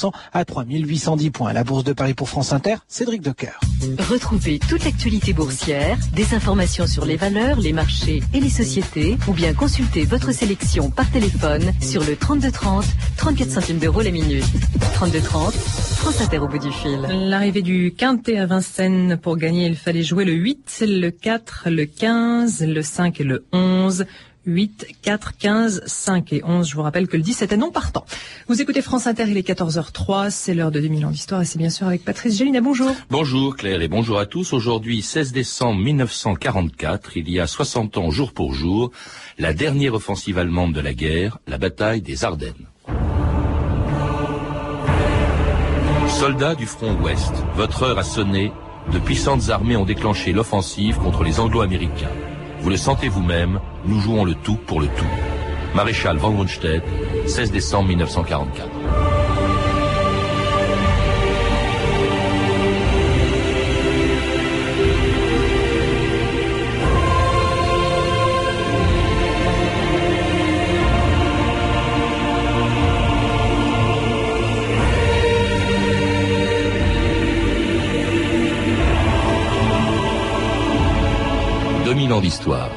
0,5% à 3810 points. La bourse de Paris pour France Inter, Cédric Decoeur. Retrouvez toute l'actualité boursière, des informations sur les valeurs, les marchés et les sociétés, ou bien consultez votre sélection par téléphone sur le 3230, 34 centimes d'euros la minute. 3230, France Inter au bout du fil. L'arrivée du quintet à Vincennes, pour gagner, il fallait jouer le 8, le 4, le 15, le 5 et le 11. 8, 4, 15, 5 et 11. Je vous rappelle que le 10 était non partant. Vous écoutez France Inter, il est 14h03, c'est l'heure de 2000 ans d'histoire et c'est bien sûr avec Patrice Gélinet. Bonjour. Bonjour Claire et bonjour à tous. Aujourd'hui, 16 décembre 1944, il y a 60 ans jour pour jour, la dernière offensive allemande de la guerre, la bataille des Ardennes. Soldats du front ouest, votre heure a sonné, de puissantes armées ont déclenché l'offensive contre les Anglo-Américains. Vous le sentez vous-même, nous jouons le tout pour le tout. Maréchal von Rundstedt, 16 décembre 1944. D'histoire.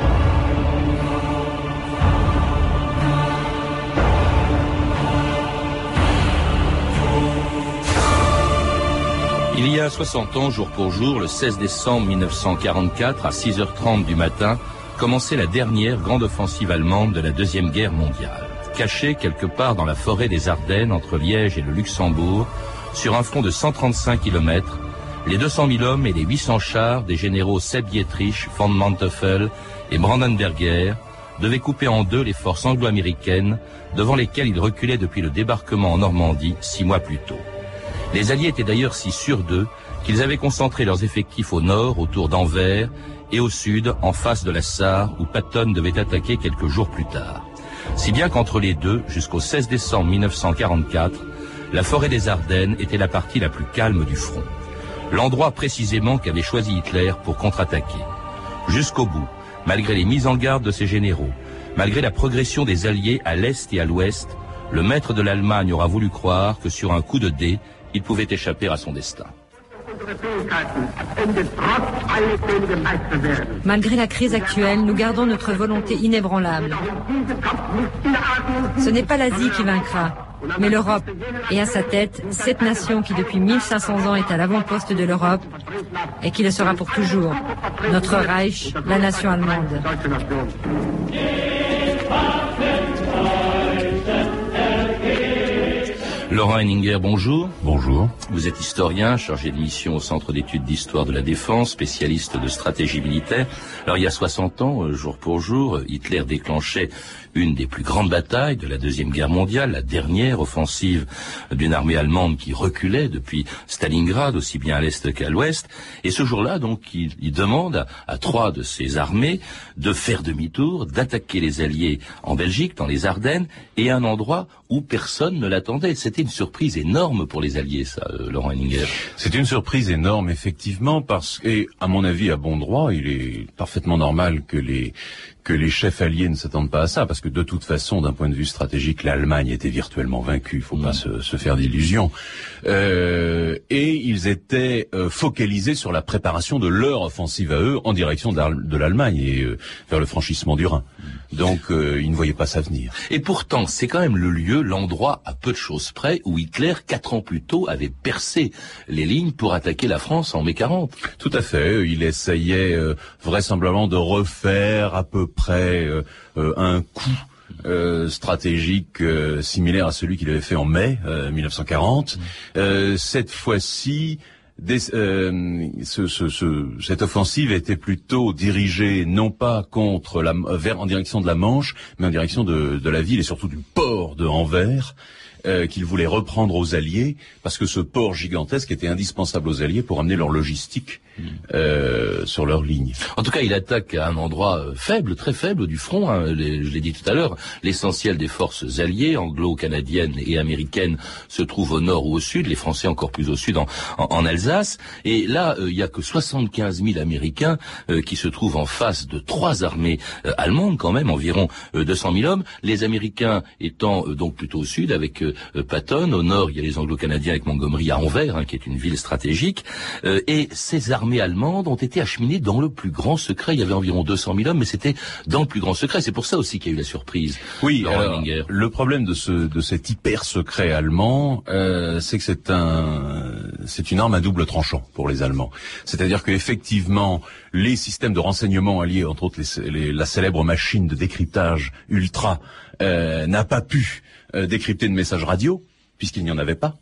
Il y a 60 ans, jour pour jour, le 16 décembre 1944, à 6h30 du matin, commençait la dernière grande offensive allemande de la Deuxième Guerre mondiale. Cachée quelque part dans la forêt des Ardennes, entre Liège et le Luxembourg, sur un front de 135 km, les 200 000 hommes et les 800 chars des généraux Seb Dietrich, von Manteuffel et Brandenberger devaient couper en deux les forces anglo-américaines devant lesquelles ils reculaient depuis le débarquement en Normandie six mois plus tôt. Les Alliés étaient d'ailleurs si sûrs d'eux qu'ils avaient concentré leurs effectifs au nord, autour d'Anvers, et au sud, en face de la Sarre, où Patton devait attaquer quelques jours plus tard. Si bien qu'entre les deux, jusqu'au 16 décembre 1944, la forêt des Ardennes était la partie la plus calme du front l'endroit précisément qu'avait choisi Hitler pour contre-attaquer. Jusqu'au bout, malgré les mises en garde de ses généraux, malgré la progression des Alliés à l'est et à l'ouest, le maître de l'Allemagne aura voulu croire que sur un coup de dé, il pouvait échapper à son destin. Malgré la crise actuelle, nous gardons notre volonté inébranlable. Ce n'est pas l'Asie qui vaincra, mais l'Europe. Et à sa tête, cette nation qui depuis 1500 ans est à l'avant-poste de l'Europe et qui le sera pour toujours. Notre Reich, la nation allemande. Laurent Henninger, bonjour. Bonjour. Vous êtes historien, chargé de mission au Centre d'études d'histoire de la défense, spécialiste de stratégie militaire. Alors il y a 60 ans, euh, jour pour jour, Hitler déclenchait une des plus grandes batailles de la Deuxième Guerre mondiale, la dernière offensive d'une armée allemande qui reculait depuis Stalingrad, aussi bien à l'est qu'à l'ouest. Et ce jour-là, donc, il, demande à, trois de ses armées de faire demi-tour, d'attaquer les Alliés en Belgique, dans les Ardennes, et un endroit où personne ne l'attendait. C'était une surprise énorme pour les Alliés, ça, euh, Laurent Henninger. C'est une surprise énorme, effectivement, parce que, à mon avis, à bon droit, il est parfaitement normal que les que les chefs alliés ne s'attendent pas à ça, parce que de toute façon, d'un point de vue stratégique, l'Allemagne était virtuellement vaincue. Il faut pas mm. se, faire d'illusions. Euh, et ils étaient euh, focalisés sur la préparation de leur offensive à eux en direction de l'Allemagne et euh, vers le franchissement du Rhin. Mm. Donc, ils ne voyaient pas ça venir. Et pourtant, c'est quand même le lieu, l'endroit, à peu de choses près, où Hitler, quatre ans plus tôt, avait percé les lignes pour attaquer la France en mai 40. Tout à fait. Il essayait vraisemblablement de refaire à peu près euh, euh, un coup euh, stratégique similaire à celui qu'il avait fait en mai 1940. cette fois-ci, cette offensive était plutôt dirigée non pas contre la, vers en direction de la Manche, mais en direction de, de la ville et surtout du port de Anvers. Euh, qu'il voulait reprendre aux Alliés, parce que ce port gigantesque était indispensable aux Alliés pour amener leur logistique. Euh, sur leur ligne. En tout cas, il attaque à un endroit euh, faible, très faible du front. Hein. je l'ai dit tout à l'heure, l'essentiel des forces alliées, anglo-canadiennes et américaines, se trouve au nord ou au sud, les Français encore plus au sud, en, Alsace. Et là, il y a que 75 000 Américains qui se trouvent en face de trois armées allemandes, quand même, environ 200 000 hommes. Les Américains étant donc plutôt au sud, avec Patton. Au nord, il y a les Anglo-Canadiens avec Montgomery à Anvers, hein, qui est une ville stratégique. et ces armées allemandes ont été acheminées dans le plus grand secret. Il y avait environ 200 000 hommes, mais c'était dans le plus grand secret. C'est pour ça aussi qu'il y a eu la surprise. Oui, le problème de, ce, de cet hyper secret allemand, c'est que c'est un, c'est une arme à double tranchant pour les Allemands. C'est-à-dire qu'effectivement, les systèmes de renseignement alliés, entre autres la célèbre machine de décryptage ultra, euh, n'a pas pu euh, décrypter de messages radio, puisqu'il n'y en avait pas.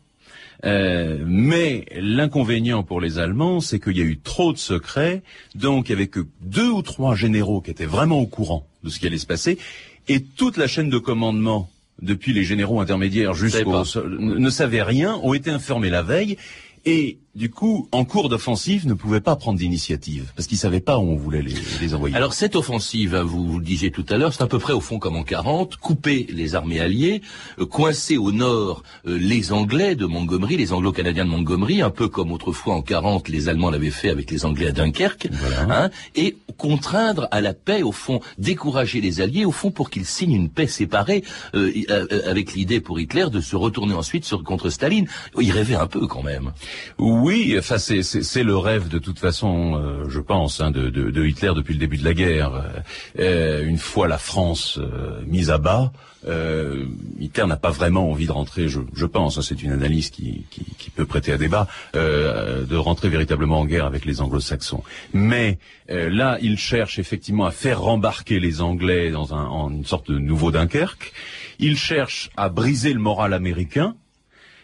Euh, mais l'inconvénient pour les Allemands, c'est qu'il y a eu trop de secrets, donc il n'y avait que deux ou trois généraux qui étaient vraiment au courant de ce qui allait se passer, et toute la chaîne de commandement depuis les généraux intermédiaires jusqu'au ne savaient rien, ont été informés la veille. Et du coup, en cours d'offensive, ne pouvait pas prendre d'initiative parce qu'ils savaient pas où on voulait les, envoyer. Alors cette offensive, hein, vous, vous le disiez tout à l'heure, c'est à peu près au fond comme en 40, couper les armées alliées, euh, coincer au nord euh, les Anglais de Montgomery, les Anglo-Canadiens de Montgomery, un peu comme autrefois en 40 les Allemands l'avaient fait avec les Anglais à Dunkerque, hein, et contraindre à la paix au fond, décourager les Alliés au fond pour qu'ils signent une paix séparée euh, avec l'idée pour Hitler de se retourner ensuite sur, contre Staline. Il rêvait un peu quand même. Oui, enfin c'est le rêve de toute façon, euh, je pense, hein, de, Hitler depuis le début de la guerre. Euh, euh une fois la France euh, mise à bas, Hitler n'a pas vraiment envie de rentrer, je, je pense, hein, c'est une analyse qui, qui, qui, peut prêter à débat, de rentrer véritablement en guerre avec les Anglo-Saxons. Mais là, il cherche effectivement à faire rembarquer les Anglais dans un, en une sorte de nouveau Dunkerque. Il cherche à briser le moral américain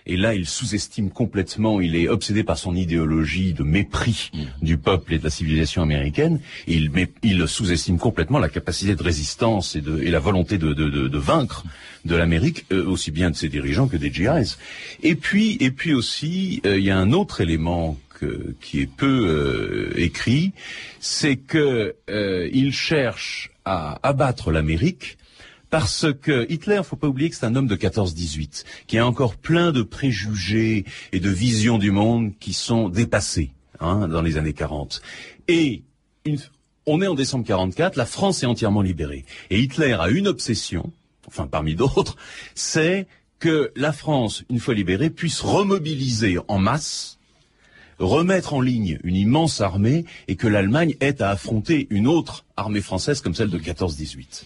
et là, il sous-estime complètement, il est obsédé par son idéologie de mépris mm. du peuple et de la civilisation américaine. il, il sous-estime complètement la capacité de résistance et, de, et la volonté de, de, de, vaincre de l'Amérique, euh, aussi bien de ses dirigeants que des GIs. Et puis, et puis aussi, euh, il y a un autre élément qui est peu euh, écrit, c'est que il cherche à abattre l'Amérique parce que Hitler, faut pas oublier que c'est un homme de 14-18, qui a encore plein de préjugés et de visions du monde qui sont dépassés hein, dans les années 40. Et on est en décembre 44, la France est entièrement libérée. Et Hitler a une obsession, enfin parmi d'autres, c'est que la France, une fois libérée, puisse remobiliser en masse, remettre en ligne une immense armée et que l'Allemagne ait à affronter une autre armée française comme celle de 14-18.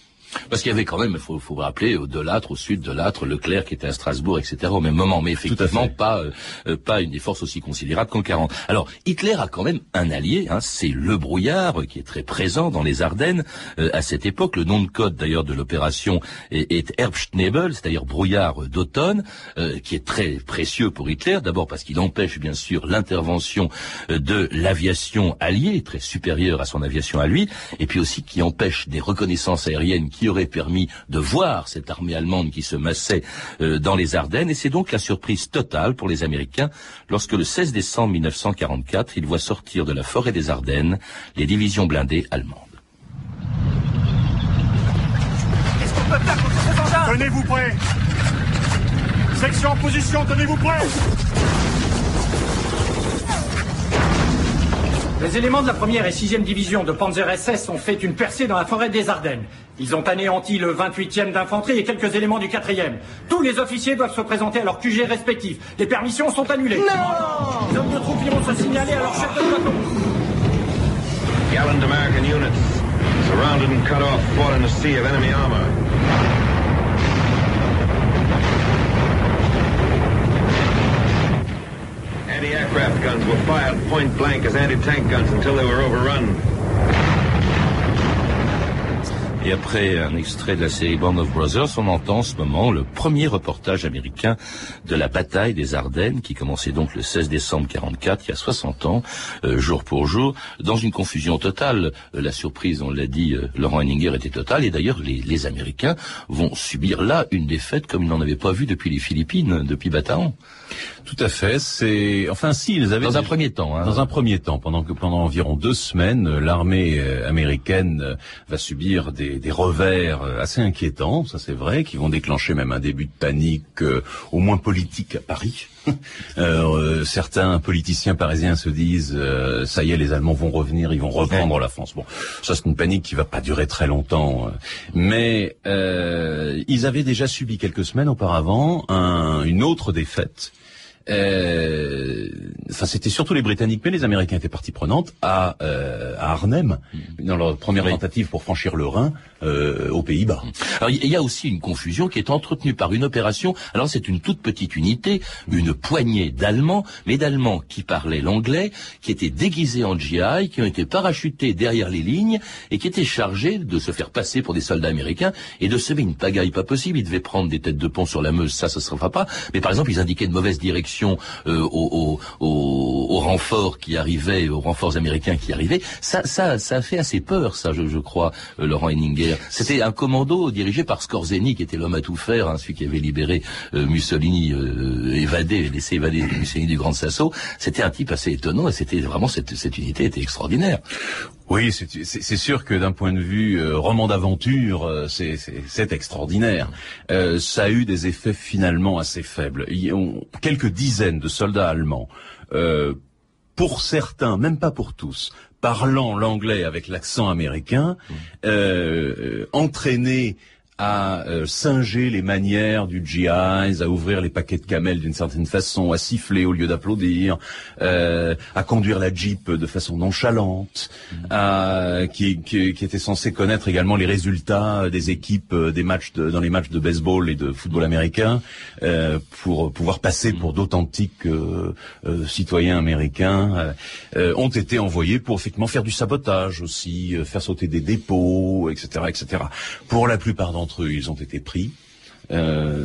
Parce qu'il y avait quand même, il faut, faut rappeler, au de l'âtre, au sud de l'âtre, Leclerc qui était à Strasbourg, etc. au même moment, mais effectivement pas euh, euh, pas une des forces aussi considérable qu'en 40. Alors Hitler a quand même un allié, hein, c'est le brouillard qui est très présent dans les Ardennes euh, à cette époque. Le nom de code d'ailleurs de l'opération est, est Herbstnebel, c'est-à-dire brouillard d'automne, qui est très précieux pour Hitler. D'abord parce qu'il empêche bien sûr l'intervention de l'aviation alliée, très supérieure à son aviation à lui, et puis aussi qui empêche des reconnaissances aériennes qui aurait permis de voir cette armée allemande qui se massait euh, dans les Ardennes. Et c'est donc la surprise totale pour les Américains lorsque le 16 décembre 1944, ils voient sortir de la forêt des Ardennes les divisions blindées allemandes. Qu'est-ce qu'on peut faire contre ces Tenez-vous prêts Section en position, tenez-vous prêts Les éléments de la première et sixième division de Panzer SS ont fait une percée dans la forêt des Ardennes. Ils ont anéanti le 28e d'infanterie et quelques éléments du 4e. Tous les officiers doivent se présenter à leur QG respectif. Les permissions sont annulées. Non Les hommes de troupes iront se signaler à leur chef de peloton. Gallant American units, surrounded and cut off, fought in a sea of enemy armor. Anti-aircraft guns were fired point blank as anti-tank guns until they were overrun. Et après un extrait de la série Band of Brothers, on entend en ce moment le premier reportage américain de la bataille des Ardennes, qui commençait donc le 16 décembre 44, il y a 60 ans, euh, jour pour jour, dans une confusion totale. Euh, la surprise, on l'a dit, euh, Laurent Henninger était totale, et d'ailleurs les, les, Américains vont subir là une défaite comme ils n'en avaient pas vu depuis les Philippines, depuis Bataan. Tout à fait. C'est enfin si ils avaient dans un premier temps. Hein. Dans un premier temps, pendant que pendant environ deux semaines, l'armée euh, américaine euh, va subir des, des revers euh, assez inquiétants, ça c'est vrai, qui vont déclencher même un début de panique, au moins politique à Paris. euh, certains politiciens parisiens se disent ça y est, les Allemands vont revenir, ils vont reprendre la France. Bon, ça c'est une panique qui va pas durer très longtemps, mais euh, ils avaient déjà subi quelques semaines auparavant un, une autre défaite euh, enfin, c'était surtout les Britanniques, mais les Américains étaient partie prenante à, euh, à Arnhem, mm. dans leur première tentative pour franchir le Rhin euh, aux Pays-Bas. Mm. Alors, il y a aussi une confusion qui est entretenue par une opération. Alors, c'est une toute petite unité, une poignée d'Allemands, mais d'Allemands qui parlaient l'anglais, qui étaient déguisés en GI, qui ont été parachutés derrière les lignes et qui étaient chargés de se faire passer pour des soldats américains et de semer une pagaille pas possible. Ils devaient prendre des têtes de pont sur la Meuse, ça, ça se fera pas. Mais par exemple, ils indiquaient de mauvaise euh, aux, renforts qui arrivaient, aux renforts américains qui arrivaient, ça, ça, ça fait assez peur, ça, je, crois, euh, Laurent Henninger. C'était un commando dirigé par Scorzeni, qui était l'homme à tout faire, hein, celui qui avait libéré euh, Mussolini, évadé, laissé évader Mussolini du Grand Sasso. C'était un type assez étonnant, et c'était vraiment cette, cette unité était extraordinaire. Oui, c'est sûr que d'un point de vue euh, roman d'aventure, euh, c'est extraordinaire. Euh, ça a eu des effets finalement assez faibles. Il y a quelques dizaines de soldats allemands, pour certains, même pas pour tous, parlant l'anglais avec l'accent américain, mmh. entraînés à euh, singer les manières du GI, à ouvrir les paquets de camel d'une certaine façon, à siffler au lieu d'applaudir, euh, à conduire la Jeep de façon nonchalante, à, qui, qui, qui, était censé connaître également les résultats des équipes euh, des matchs de, dans les matchs de baseball et de football américain euh, pour pouvoir passer pour d'authentiques euh, citoyens américains, ont été envoyés pour effectivement faire du sabotage aussi, faire sauter des dépôts, etc., etc. Pour la plupart d'entre d'entre eux, ils ont été pris. Euh,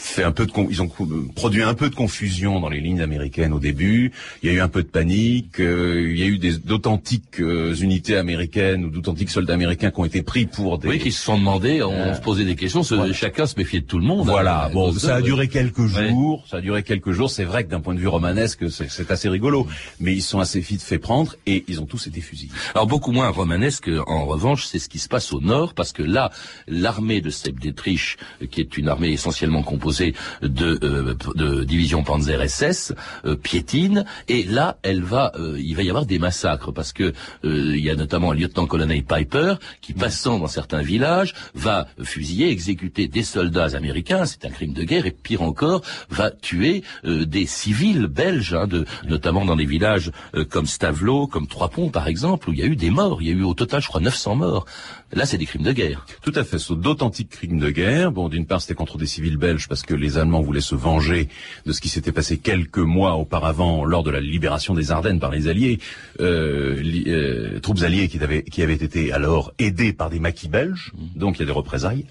fait un peu de ils ont produit un peu de confusion dans les lignes américaines au début. Il y a eu un peu de panique. Euh, il y a eu d'authentiques euh, unités américaines ou d'authentiques soldats américains qui ont été pris pour des. Oui, qui se sont demandés, on euh, se posait des questions. Chacun se méfiait de tout le monde. Voilà. Hein, bon, ça a duré quelques jours. Ça a duré quelques jours. C'est vrai que d'un point de vue romanesque, c'est assez rigolo. Mais ils sont assez vite fait prendre et ils ont tous été fusillés. Alors beaucoup moins romanesque. En revanche, c'est ce qui se passe au nord parce que là, l'armée de Sepp Dietrich, qui est une armée essentiellement composée de, euh, de division Panzer SS euh, piétine. Et là elle va euh, il va y avoir des massacres parce que il y a notamment un lieutenant-colonel Piper qui passant dans certains villages va fusiller exécuter des soldats américains. C'est un crime de guerre. Et pire encore va tuer des civils belges hein, de, notamment dans des villages comme Stavelot comme Trois-Ponts par exemple où il y a eu des morts. Il y a eu au total je crois 900 morts là c'est des crimes de guerre. Tout à fait ce d'authentiques crimes de guerre. Bon d'une part c'était contre des civils belges parce que les Allemands voulaient se venger de ce qui s'était passé quelques mois auparavant lors de la libération des Ardennes par les Alliés, euh, euh, troupes alliées qui avaient, qui avaient été alors aidées par des maquis belges, donc il y a des représailles.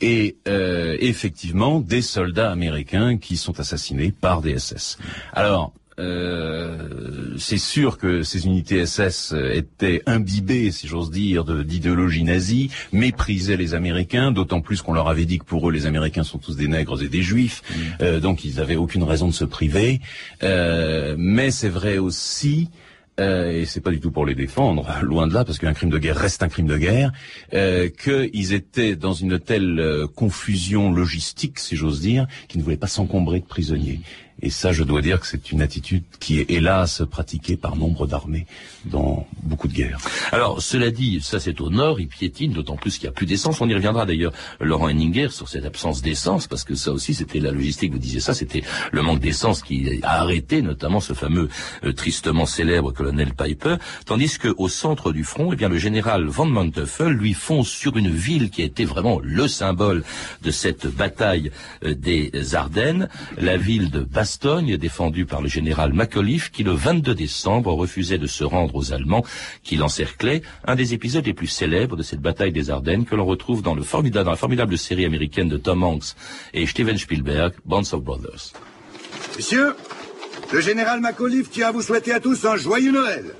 Et euh, effectivement, des soldats américains qui sont assassinés par des SS. Alors, euh, c'est sûr que ces unités SS étaient imbibées, si j'ose dire, d'idéologie nazie, méprisaient les Américains, d'autant plus qu'on leur avait dit que pour eux, les Américains sont tous des nègres et des juifs, mm. euh, donc ils n'avaient aucune raison de se priver. Euh, mais c'est vrai aussi euh, et c'est pas du tout pour les défendre, loin de là, parce qu'un crime de guerre reste un crime de guerre, euh, qu'ils étaient dans une telle confusion logistique, si j'ose dire, qu'ils ne voulaient pas s'encombrer de prisonniers. Et ça, je dois dire que c'est une attitude qui est hélas pratiquée par nombre d'armées dans beaucoup de guerres. Alors, cela dit, ça c'est au nord, il piétine, d'autant plus qu'il n'y a plus d'essence. On y reviendra d'ailleurs, Laurent Henninger, sur cette absence d'essence, parce que ça aussi, c'était la logistique, vous disiez ça, c'était le manque d'essence qui a arrêté notamment ce fameux euh, tristement célèbre colonel Piper, tandis qu'au centre du front, eh bien, le général von Manteuffel, lui, fonce sur une ville qui a été vraiment le symbole de cette bataille euh, des Ardennes, la ville de Bastogne, Bastogne, défendu par le général McAuliffe, qui le 22 décembre refusait de se rendre aux Allemands qui l'encerclaient, un des épisodes les plus célèbres de cette bataille des Ardennes que l'on retrouve dans, le formidable, la formidable série américaine de Tom Hanks et Steven Spielberg, Bonds of Brothers. Messieurs, le général McAuliffe tient à vous souhaiter à tous un joyeux Noël.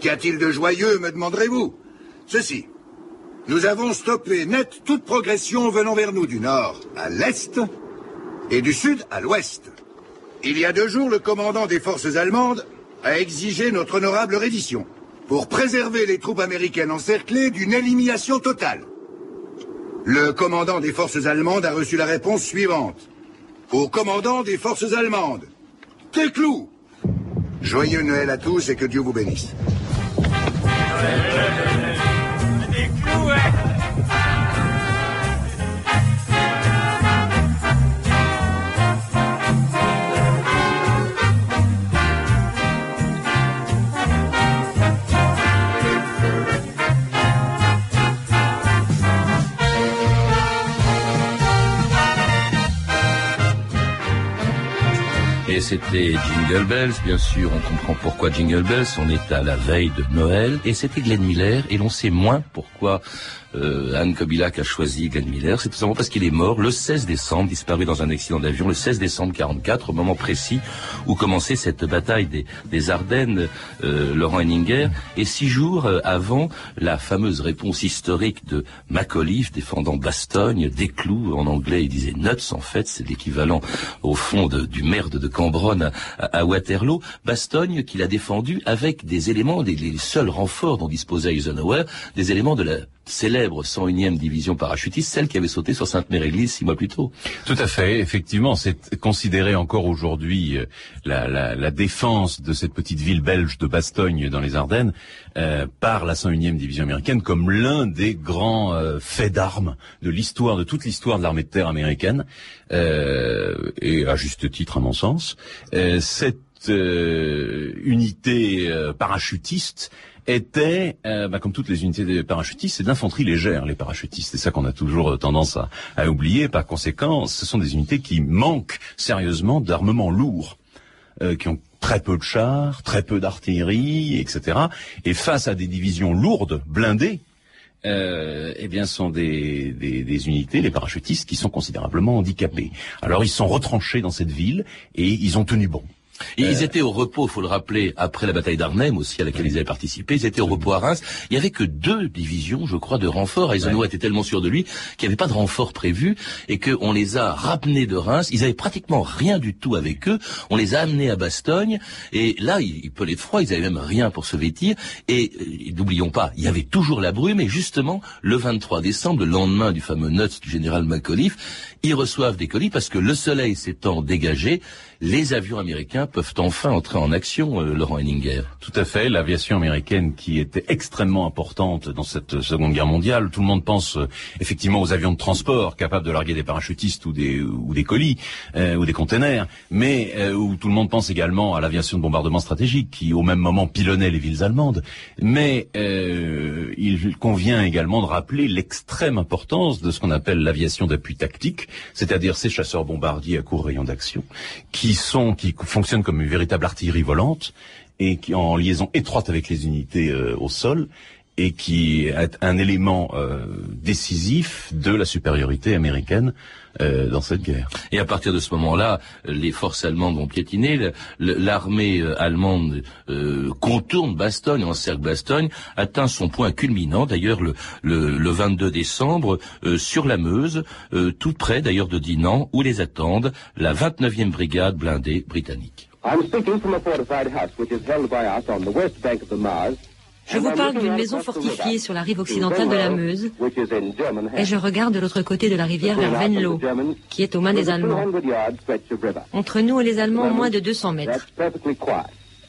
Qu'y a-t-il de joyeux, me demanderez-vous? Ceci. Nous avons stoppé net toute progression venant vers nous du nord à l'est et du sud à l'ouest. Il y a deux jours, le commandant des forces allemandes a exigé notre honorable reddition pour préserver les troupes américaines encerclées d'une élimination totale. Le commandant des forces allemandes a reçu la réponse suivante. Au commandant des forces allemandes, Téclou Joyeux Noël à tous et que Dieu vous bénisse. Et c'était Jingle Bells, bien sûr, on comprend pourquoi Jingle Bells, on est à la veille de Noël, et c'était Glenn Miller, et l'on sait moins pourquoi euh, Anne Kobilac a choisi Glenn Miller, c'est tout simplement parce qu'il est mort le 16 décembre, disparu dans un accident d'avion, le 16 décembre 44, au moment précis où commençait cette bataille des, Ardennes, euh, Laurent Henninger, et six jours euh, avant la fameuse réponse historique de Macauliffe défendant Bastogne, des clous, en anglais il disait nuts en fait, c'est l'équivalent au fond de, du merde de Cambronne à, Waterloo, Bastogne qu'il a défendu avec des éléments, des, les seuls renforts dont disposait Eisenhower, des éléments de la célèbre 101e division parachutiste, celle qui avait sauté sur Sainte-Mère-Église six mois plus tôt. Tout à fait, effectivement, c'est considéré encore aujourd'hui euh, la, la, la, défense de cette petite ville belge de Bastogne dans les Ardennes euh, par la 101e division américaine comme l'un des grands euh, faits d'armes de l'histoire, de toute l'histoire de l'armée de terre américaine, euh, et à juste titre à mon sens. Euh, cette unité parachutiste était, euh, bah, comme toutes les unités de parachutistes, c'est de l'infanterie légère, les parachutistes. C'est ça qu'on a toujours tendance à, à, oublier. Par conséquent, ce sont des unités qui manquent sérieusement d'armement lourd, euh, qui ont très peu de chars, très peu d'artillerie, etc. Et face à des divisions lourdes, blindées, euh, eh bien, sont des, des, des, unités, les parachutistes, qui sont considérablement handicapés. Alors, ils sont retranchés dans cette ville et ils ont tenu bon. Et ils étaient au repos, faut le rappeler, après la bataille d'Arnhem aussi, à laquelle ils avaient participé. Ils étaient au repos à Reims. Il y avait que deux divisions, je crois, de renforts. Eisenhower était tellement sûr de lui qu'il n'y avait pas de renfort prévu et qu'on les a ramenés de Reims. Ils avaient pratiquement rien du tout avec eux. On les a amenés à Bastogne. Et là, il, il pelait de froid. Ils avaient même rien pour se vêtir. Et euh, n'oublions pas, il y avait toujours la brume. Et justement, le 23 décembre, le lendemain du fameux note du général Macauliffe, ils reçoivent des colis parce que le soleil s'étant dégagé, les avions américains peuvent enfin entrer en action, euh, Laurent Henninger. Tout à fait, l'aviation américaine qui était extrêmement importante dans cette Seconde Guerre mondiale. Tout le monde pense euh, effectivement aux avions de transport capables de larguer des parachutistes ou des ou des colis euh, ou des containers, mais euh, où tout le monde pense également à l'aviation de bombardement stratégique qui au même moment pilonnait les villes allemandes. Mais euh, il convient également de rappeler l'extrême importance de ce qu'on appelle l'aviation d'appui tactique, c'est-à-dire ces chasseurs bombardiers à court rayon d'action qui sont qui fonctionnent comme une véritable artillerie volante et qui en liaison étroite avec les unités euh, au sol et qui est un élément euh, décisif de la supériorité américaine euh, dans cette guerre. Et à partir de ce moment-là, les forces allemandes vont piétiner. L'armée euh, allemande euh, contourne Bastogne, encercle Bastogne, atteint son point culminant, d'ailleurs le, le, le, 22 décembre, euh, sur la Meuse, euh, tout près d'ailleurs de Dinan, où les attendent la 29e brigade blindée britannique. I'm speaking from a fortified house which is held by us on the west bank of the Meuse. Je vous parle d'une maison fortifiée sur la rive occidentale de la Meuse et je regarde de l'autre côté de la rivière vers Venlo, qui est aux mains des Allemands. Entre nous et les Allemands, moins de 200 mètres.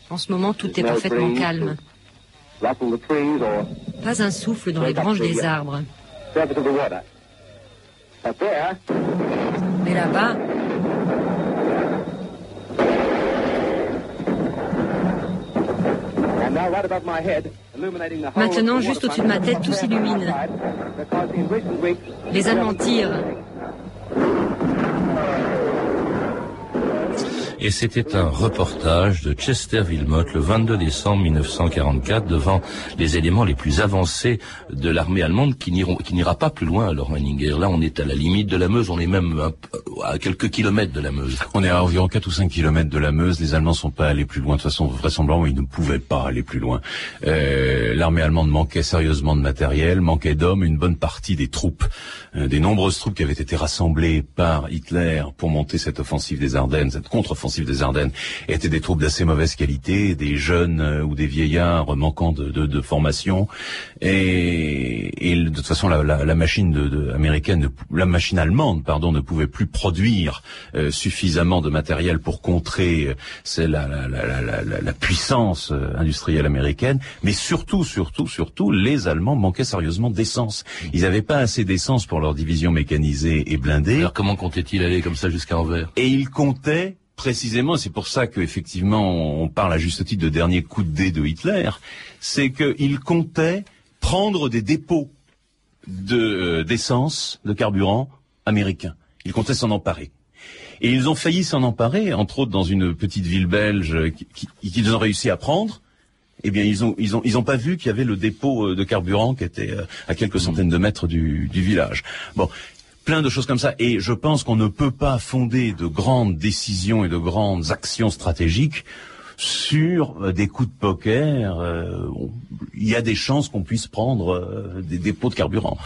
En ce moment, tout est parfaitement calme. Pas un souffle dans les branches des arbres. Mais là-bas, Maintenant, juste au-dessus de ma tête, tout s'illumine. Les Allemands tirent. Et c'était un reportage de Chester Wilmot le 22 décembre 1944 devant les éléments les plus avancés de l'armée allemande qui n'ira pas plus loin, Laurent Henninger. Là, on est à la limite de la Meuse, on est même à, à, quelques kilomètres de la Meuse. On est à environ 4 ou 5 kilomètres de la Meuse. Les Allemands sont pas allés plus loin. De toute façon, vraisemblablement, ils ne pouvaient pas aller plus loin. Euh, l'armée allemande manquait sérieusement de matériel, manquait d'hommes. Une bonne partie des troupes, euh, des nombreuses troupes qui avaient été rassemblées par Hitler pour monter cette offensive des Ardennes, cette contre-offensive contre-offensive des Ardennes étaient des troupes d'assez mauvaise qualité, des jeunes euh, ou des vieillards manquant de, de, de formation, et, et, de toute façon la, la, la machine de, américaine, la machine allemande, pardon, ne pouvait plus produire euh, suffisamment de matériel pour contrer euh, c'est la, la, la, puissance euh, industrielle américaine, mais surtout, surtout, surtout, les Allemands manquaient sérieusement d'essence. Ils n'avaient pas assez d'essence pour leur division mécanisée et blindée. Alors comment comptaient-ils aller comme ça jusqu'à Anvers? Et ils comptaient précisément, c'est pour ça qu'effectivement on parle à juste titre de dernier coup de dé de Hitler, c'est qu'ils comptaient prendre des dépôts de d'essence, de carburant américains. Ils comptaient s'en emparer. Et ils ont failli s'en emparer, entre autres dans une petite ville belge qu'ils ont réussi à prendre. Eh bien, ils ont ils ont ils ont pas vu qu'il y avait le dépôt euh, de carburant qui était euh, à quelques centaines de mètres du, du village. Bon, plein de choses comme ça. Et je pense qu'on ne peut pas fonder de grandes décisions et de grandes actions stratégiques sur euh, des coups de poker. Il y a des chances qu'on puisse prendre des dépôts de carburant.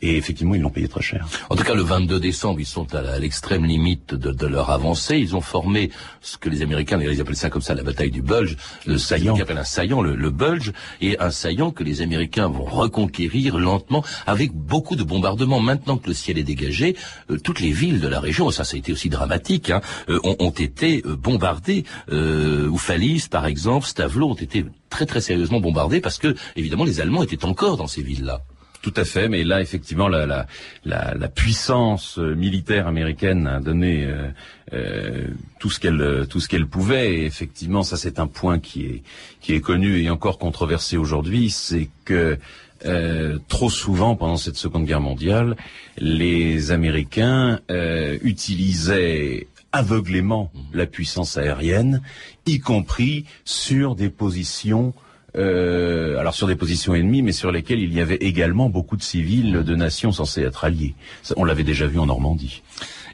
Et effectivement, ils l'ont payé très cher. En tout cas, le 22 décembre, ils sont à l'extrême limite de, de, leur avancée. Ils ont formé ce que les Américains, ils appellent ça comme ça, la bataille du Bulge, le saillant, qui appelle un saillant, le, le Bulge, et un saillant que les Américains vont reconquérir lentement avec beaucoup de bombardements. Maintenant que le ciel est dégagé, euh, toutes les villes de la région, ça, ça a été aussi dramatique, hein, euh, ont, ont, été euh, bombardées. Euh, Ouphalis, par exemple, Stavelot ont été très très sérieusement bombardés parce que, évidemment, les Allemands étaient encore dans ces villes-là. Tout à fait, mais là effectivement la, puissance euh, militaire américaine a donné euh, euh, tout ce qu'elle tout ce qu'elle pouvait. Et effectivement, ça c'est un point qui est qui est connu et encore controversé aujourd'hui, c'est que trop souvent pendant cette Seconde Guerre mondiale, les Américains utilisaient aveuglément la puissance aérienne, y compris sur des positions euh, alors sur des positions ennemies, mais sur lesquelles il y avait également beaucoup de civils de nations censées être alliées. on l'avait déjà vu en Normandie.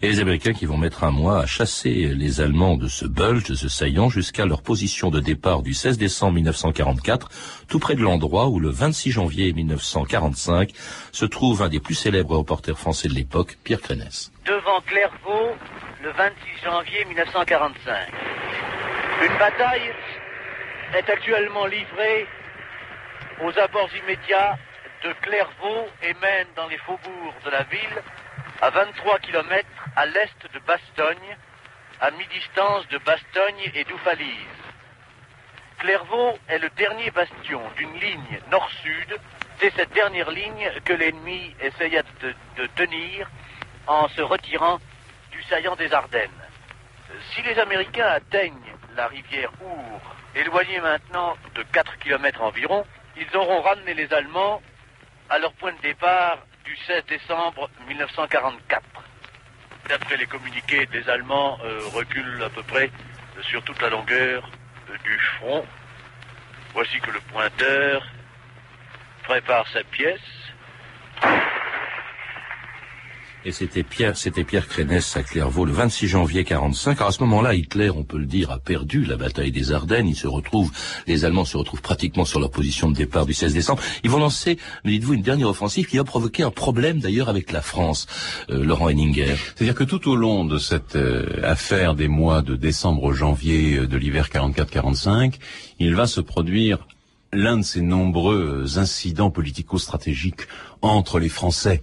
Et les Américains qui vont mettre un mois à chasser les Allemands de ce bulge, de ce saillant, jusqu'à leur position de départ du 16 décembre 1944, tout près de l'endroit où le 26 janvier 1945 se trouve un des plus célèbres reporters français de l'époque, Pierre Crénès. Devant Clairvaux, le 26 janvier 1945. Une bataille est actuellement livré aux abords immédiats de Clairvaux et mène dans les faubourgs de la ville à 23 km à l'est de Bastogne, à mi-distance de Bastogne et d'Oufalise. Clairvaux est le dernier bastion d'une ligne nord-sud. C'est cette dernière ligne que l'ennemi essaya de, de, tenir en se retirant du saillant des Ardennes. Si les Américains atteignent la rivière Our Éloignés maintenant de 4 km environ, ils auront ramené les Allemands à leur point de départ du 16 décembre 1944. D'après les communiqués des Allemands, euh, reculent à peu près sur toute la longueur euh, du front. Voici que le pointeur prépare sa pièce. Et c'était Pierre, c'était Pierre Crénès à Clairvaux le 26 janvier 45. Alors à ce moment-là, Hitler, on peut le dire, a perdu la bataille des Ardennes. Il se retrouve, les Allemands se retrouvent pratiquement sur leur position de départ du 16 décembre. Ils vont lancer, me dites-vous, une dernière offensive qui va provoquer un problème d'ailleurs avec la France, euh, Laurent Henninger. C'est-à-dire que tout au long de cette euh, affaire des mois de décembre-janvier euh, de l'hiver 44-45, il va se produire l'un de ces nombreux incidents politico-stratégiques entre les Français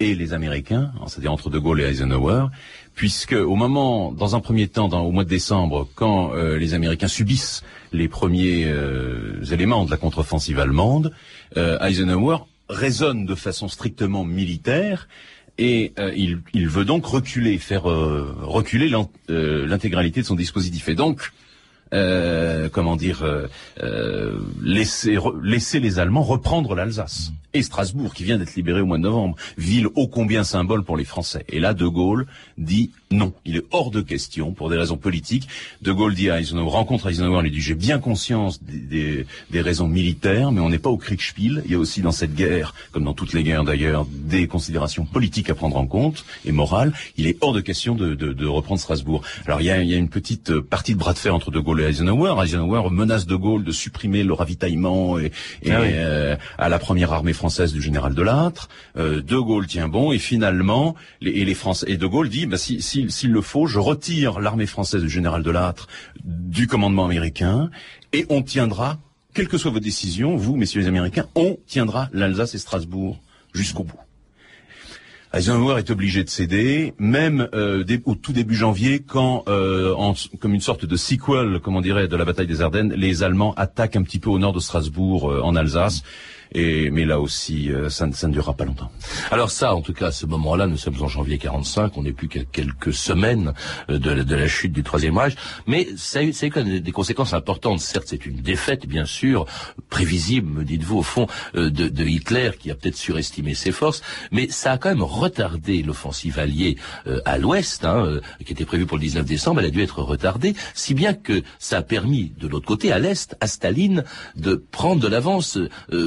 et les Américains, c'est-à-dire entre De Gaulle et Eisenhower, puisque au moment, dans un premier temps, au mois de décembre, quand euh, les Américains subissent les premiers euh, éléments de la contre-offensive allemande, euh, Eisenhower raisonne de façon strictement militaire et il, il, veut donc reculer, faire reculer l'intégralité de son dispositif. Et donc, euh, comment dire, euh, euh, laisser, laisser les Allemands reprendre l'Alsace et Strasbourg, qui vient d'être libéré au mois de novembre, ville ô combien symbole pour les Français. Et là, De Gaulle dit non, il est hors de question pour des raisons politiques. De Gaulle dit à Eisenhower, rencontre Eisenhower, lui dit j'ai bien conscience des, des, des, raisons militaires, mais on n'est pas au Kriegspiel. Il y a aussi dans cette guerre, comme dans toutes les guerres d'ailleurs, des considérations politiques à prendre en compte et morales. Il est hors de question de, de, de reprendre Strasbourg. Alors il y, a, il y a une petite partie de bras de fer entre De Gaulle Eisenhower. Eisenhower menace de Gaulle de supprimer le ravitaillement et, et ah euh, à la première armée française du général de Lattre. Euh, de Gaulle tient bon et finalement, les, et les Français et de Gaulle dit bah, si, si s'il le faut, je retire l'armée française du général de Lattre du commandement américain et on tiendra, quelle que soit vos décisions, vous, messieurs les Américains, on tiendra l'Alsace et Strasbourg jusqu'au bout. Eisenhower est obligé de céder, même euh, au tout début janvier, quand, euh, comme une sorte de sequel, comme on dirait, de la bataille des Ardennes, les Allemands attaquent un petit peu au nord de Strasbourg, euh, en Alsace. Et, mais là aussi, euh, ça, ça, ne durera pas longtemps. Alors ça, en tout cas, à ce moment-là, nous sommes en janvier 45, on n'est plus qu'à quelques semaines euh, de, la chute du Troisième Reich, mais ça a eu, ça a eu des conséquences importantes. Certes, c'est une défaite, bien sûr, prévisible, me dites-vous, au fond, euh, de, de, Hitler, qui a peut-être surestimé ses forces, mais ça a quand même retardé l'offensive alliée à l'ouest, hein, qui était prévue pour le 19 décembre, elle a dû être retardée, si bien que ça a permis, de l'autre côté, à l'est, à Staline, de prendre de l'avance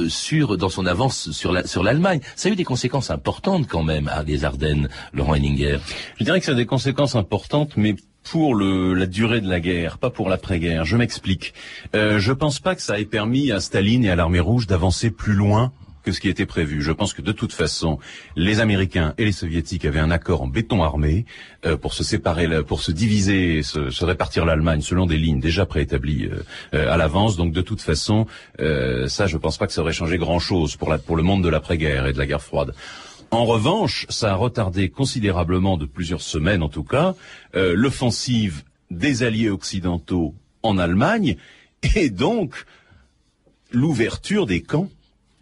sur dans son avance sur sur l'Allemagne. Ça a eu des conséquences importantes quand même à des Ardennes, Laurent Henninger. Je dirais que ça a des conséquences importantes, mais pour la durée de la guerre, pas pour l'après-guerre. Je m'explique. Euh, je pense pas que ça ait permis à Staline et à l'armée rouge d'avancer plus loin que ce qui était prévu. Je pense que de toute façon, les Américains et les Soviétiques avaient un accord en béton armé euh, pour se séparer, pour se diviser, se, se répartir l'Allemagne selon des lignes déjà préétablies euh, euh, à l'avance. Donc de toute façon, ça, je pense pas que ça aurait changé grand-chose pour, pour le monde de l'après-guerre et de la guerre froide. En revanche, ça a retardé considérablement, de plusieurs semaines en tout cas, l'offensive des alliés occidentaux en Allemagne et donc l'ouverture des camps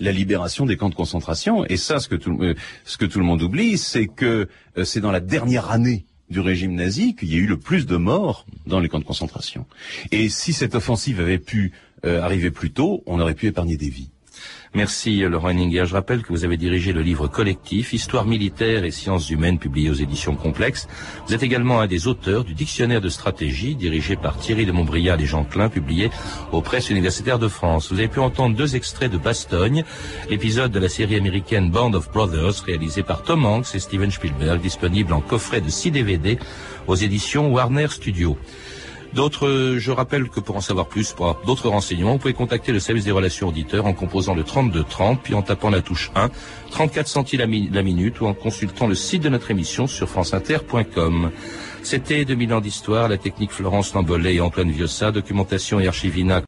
la libération des camps de concentration. Et ça, ce que tout, euh, le monde oublie, c'est que euh, c'est dans la dernière année du régime nazi qu'il y a eu le plus de morts dans les camps de concentration. Et si cette offensive avait pu euh, arriver plus tôt, on aurait pu épargner des vies. Merci Laurent Henninger. Je rappelle que vous avez dirigé le livre collectif Histoire militaire et sciences humaines publié aux éditions Complexes. Vous êtes également un des auteurs du dictionnaire de stratégie dirigé par Thierry de Montbrial et Jean Klein publié aux presses universitaires de France. Vous avez pu entendre deux extraits de Bastogne, l'épisode de la série américaine Band of Brothers réalisé par Tom Hanks et Steven Spielberg disponible en coffret de 6 DVD aux éditions Warner Studio. D'autres, je rappelle que pour en savoir plus, pour d'autres renseignements, vous pouvez contacter le service des relations auditeurs en composant le 3230, puis en tapant la touche 1, 34 centimes la, minute, ou en consultant le site de notre émission sur franceinter.com. C'était 2000 ans d'histoire, la technique Florence Lambolet et Antoine Viossa, documentation et archivina